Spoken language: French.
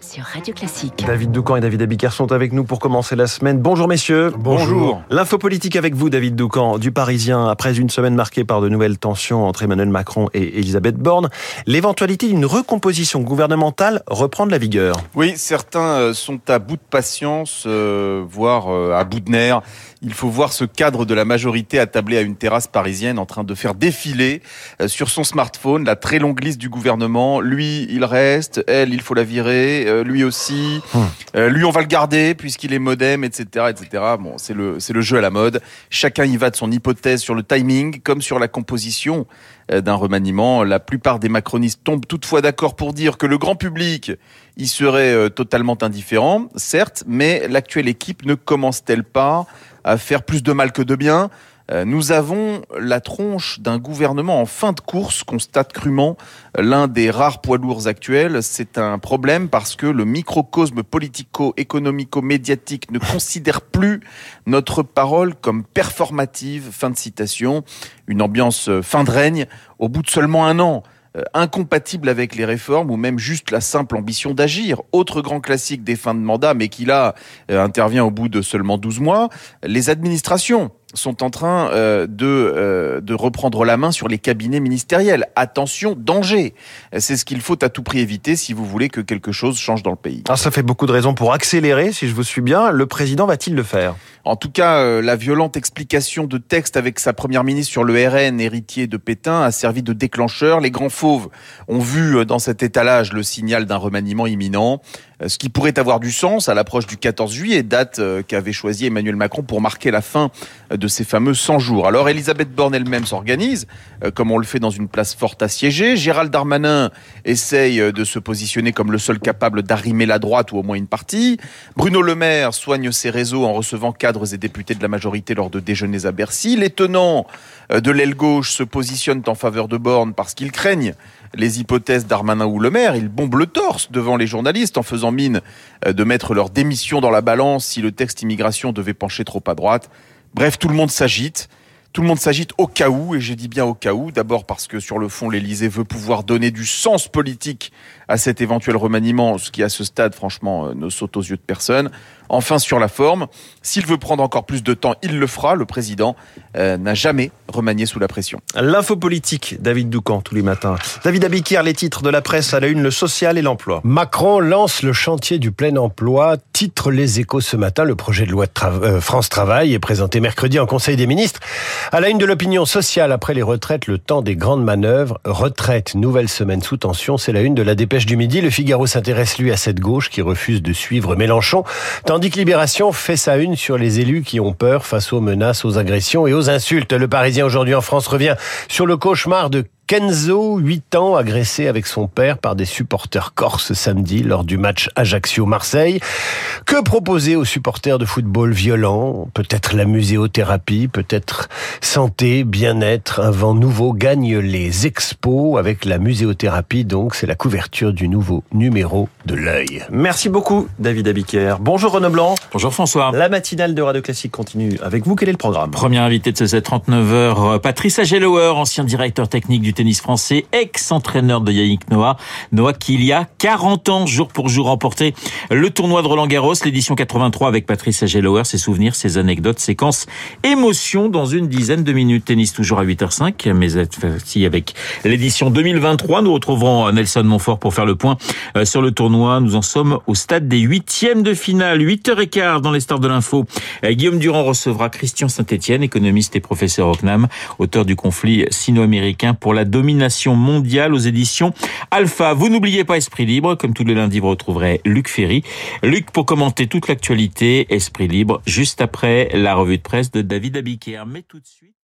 sur Radio Classique. David Doucan et David Abiker sont avec nous pour commencer la semaine. Bonjour messieurs. Bonjour. L'info politique avec vous, David Doucan, du Parisien. Après une semaine marquée par de nouvelles tensions entre Emmanuel Macron et Elisabeth Borne, l'éventualité d'une recomposition gouvernementale reprend de la vigueur. Oui, certains euh, sont à bout de patience, euh, voire euh, à bout de nerfs. Il faut voir ce cadre de la majorité attablé à une terrasse parisienne en train de faire défiler euh, sur son smartphone la très longue liste du gouvernement. Lui, il reste. Elle, il faut la virer. Euh, lui aussi. Euh, lui, on va le garder puisqu'il est modem, etc., etc. Bon, c'est le, c'est le jeu à la mode. Chacun y va de son hypothèse sur le timing comme sur la composition euh, d'un remaniement. La plupart des macronistes tombent toutefois d'accord pour dire que le grand public y serait totalement indifférent, certes, mais l'actuelle équipe ne commence-t-elle pas à faire plus de mal que de bien? Nous avons la tronche d'un gouvernement en fin de course, constate crûment l'un des rares poids lourds actuels. C'est un problème parce que le microcosme politico-économico-médiatique ne considère plus notre parole comme performative. Fin de citation. Une ambiance euh, fin de règne au bout de seulement un an euh, incompatible avec les réformes ou même juste la simple ambition d'agir. Autre grand classique des fins de mandat, mais qui là euh, intervient au bout de seulement 12 mois, les administrations sont en train euh, de, euh, de reprendre la main sur les cabinets ministériels. Attention, danger. C'est ce qu'il faut à tout prix éviter si vous voulez que quelque chose change dans le pays. Alors ça fait beaucoup de raisons pour accélérer, si je vous suis bien. Le président va-t-il le faire? En tout cas, euh, la violente explication de texte avec sa première ministre sur le RN, héritier de Pétain, a servi de déclencheur. Les grands fauves ont vu dans cet étalage le signal d'un remaniement imminent, ce qui pourrait avoir du sens à l'approche du 14 juillet, date qu'avait choisi Emmanuel Macron pour marquer la fin de ces fameux 100 jours. Alors Elisabeth Borne elle-même s'organise, euh, comme on le fait dans une place forte assiégée. Gérald Darmanin essaye euh, de se positionner comme le seul capable d'arrimer la droite ou au moins une partie. Bruno Le Maire soigne ses réseaux en recevant cadres et députés de la majorité lors de déjeuners à Bercy. Les tenants euh, de l'aile gauche se positionnent en faveur de Borne parce qu'ils craignent les hypothèses d'Armanin ou Le Maire. Ils bombent le torse devant les journalistes en faisant mine de mettre leur démission dans la balance si le texte immigration devait pencher trop à droite. Bref, tout le monde s'agite. Tout le monde s'agite au cas où, et j'ai dit bien au cas où, d'abord parce que sur le fond, l'Élysée veut pouvoir donner du sens politique à cet éventuel remaniement, ce qui à ce stade, franchement, euh, ne saute aux yeux de personne. Enfin, sur la forme, s'il veut prendre encore plus de temps, il le fera. Le président euh, n'a jamais remanié sous la pression. L'info politique, David Doucan, tous les matins. David Abiker, les titres de la presse à la une, le social et l'emploi. Macron lance le chantier du plein emploi, titre les échos ce matin. Le projet de loi de Tra- euh, France Travail est présenté mercredi en Conseil des ministres. À la une de l'opinion sociale, après les retraites, le temps des grandes manœuvres. Retraite, nouvelle semaine sous tension, c'est la une de la dépêche du midi. Le Figaro s'intéresse lui à cette gauche qui refuse de suivre Mélenchon, tandis que Libération fait sa une sur les élus qui ont peur face aux menaces, aux agressions et aux insultes. Le Parisien aujourd'hui en France revient sur le cauchemar de Kenzo, 8 ans, agressé avec son père par des supporters corses samedi lors du match Ajaccio-Marseille. Que proposer aux supporters de football violents? Peut-être la muséothérapie, peut-être santé, bien-être, un vent nouveau gagne les expos avec la muséothérapie. Donc, c'est la couverture du nouveau numéro de l'œil. Merci beaucoup, David Abiker. Bonjour Renaud Blanc. Bonjour François. La matinale de Radio Classique continue avec vous. Quel est le programme? Premier invité de ce 739h, Patrice Agelower, ancien directeur technique du tennis français, ex-entraîneur de Yannick Noah. Noah qui il y a 40 ans, jour pour jour, remporté le tournoi de Roland Garros, l'édition 83 avec Patrice Agelower, ses souvenirs, ses anecdotes, séquences, émotions dans une dizaine de minutes. Tennis toujours à 8h05, mais cette avec l'édition 2023. Nous retrouverons Nelson Montfort pour faire le point euh, sur le tournoi. Nous en sommes au stade des huitièmes de finale, 8h15 dans les stars de l'info. Euh, Guillaume Durand recevra Christian Saint-Etienne, économiste et professeur au CNAM, auteur du conflit sino-américain pour la domination mondiale aux éditions Alpha. Vous n'oubliez pas Esprit Libre, comme tous les lundis, vous retrouverez Luc Ferry. Luc pour commenter toute l'actualité, Esprit Libre, juste après la revue de presse de David Abiker. Mais tout de suite...